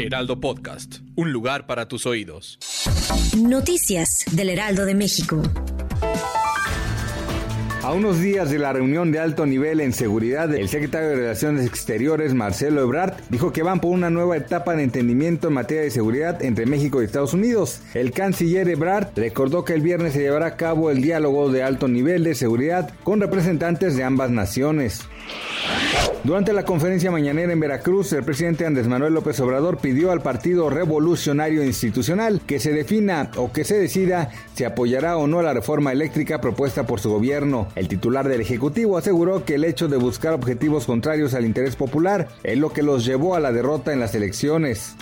Heraldo Podcast, un lugar para tus oídos. Noticias del Heraldo de México. A unos días de la reunión de alto nivel en seguridad, el secretario de Relaciones Exteriores, Marcelo Ebrard, dijo que van por una nueva etapa de entendimiento en materia de seguridad entre México y Estados Unidos. El canciller Ebrard recordó que el viernes se llevará a cabo el diálogo de alto nivel de seguridad con representantes de ambas naciones. Durante la conferencia mañanera en Veracruz, el presidente Andrés Manuel López Obrador pidió al Partido Revolucionario Institucional que se defina o que se decida si apoyará o no la reforma eléctrica propuesta por su gobierno. El titular del Ejecutivo aseguró que el hecho de buscar objetivos contrarios al interés popular es lo que los llevó a la derrota en las elecciones.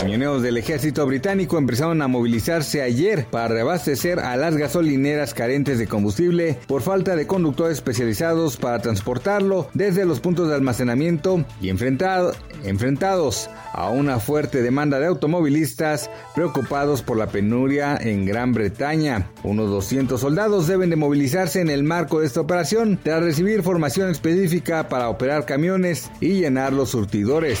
Camioneros del ejército británico empezaron a movilizarse ayer para reabastecer a las gasolineras carentes de combustible por falta de conductores especializados para transportarlo desde los puntos de almacenamiento y enfrentado, enfrentados a una fuerte demanda de automovilistas preocupados por la penuria en Gran Bretaña. Unos 200 soldados deben de movilizarse en el marco de esta operación tras recibir formación específica para operar camiones y llenar los surtidores.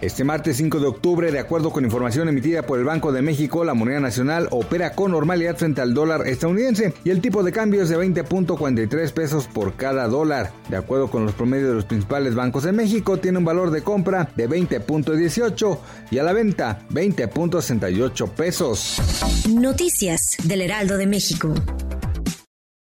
Este martes 5 de octubre, de acuerdo con información emitida por el Banco de México, la moneda nacional opera con normalidad frente al dólar estadounidense y el tipo de cambio es de 20.43 pesos por cada dólar. De acuerdo con los promedios de los principales bancos de México, tiene un valor de compra de 20.18 y a la venta 20.68 pesos. Noticias del Heraldo de México.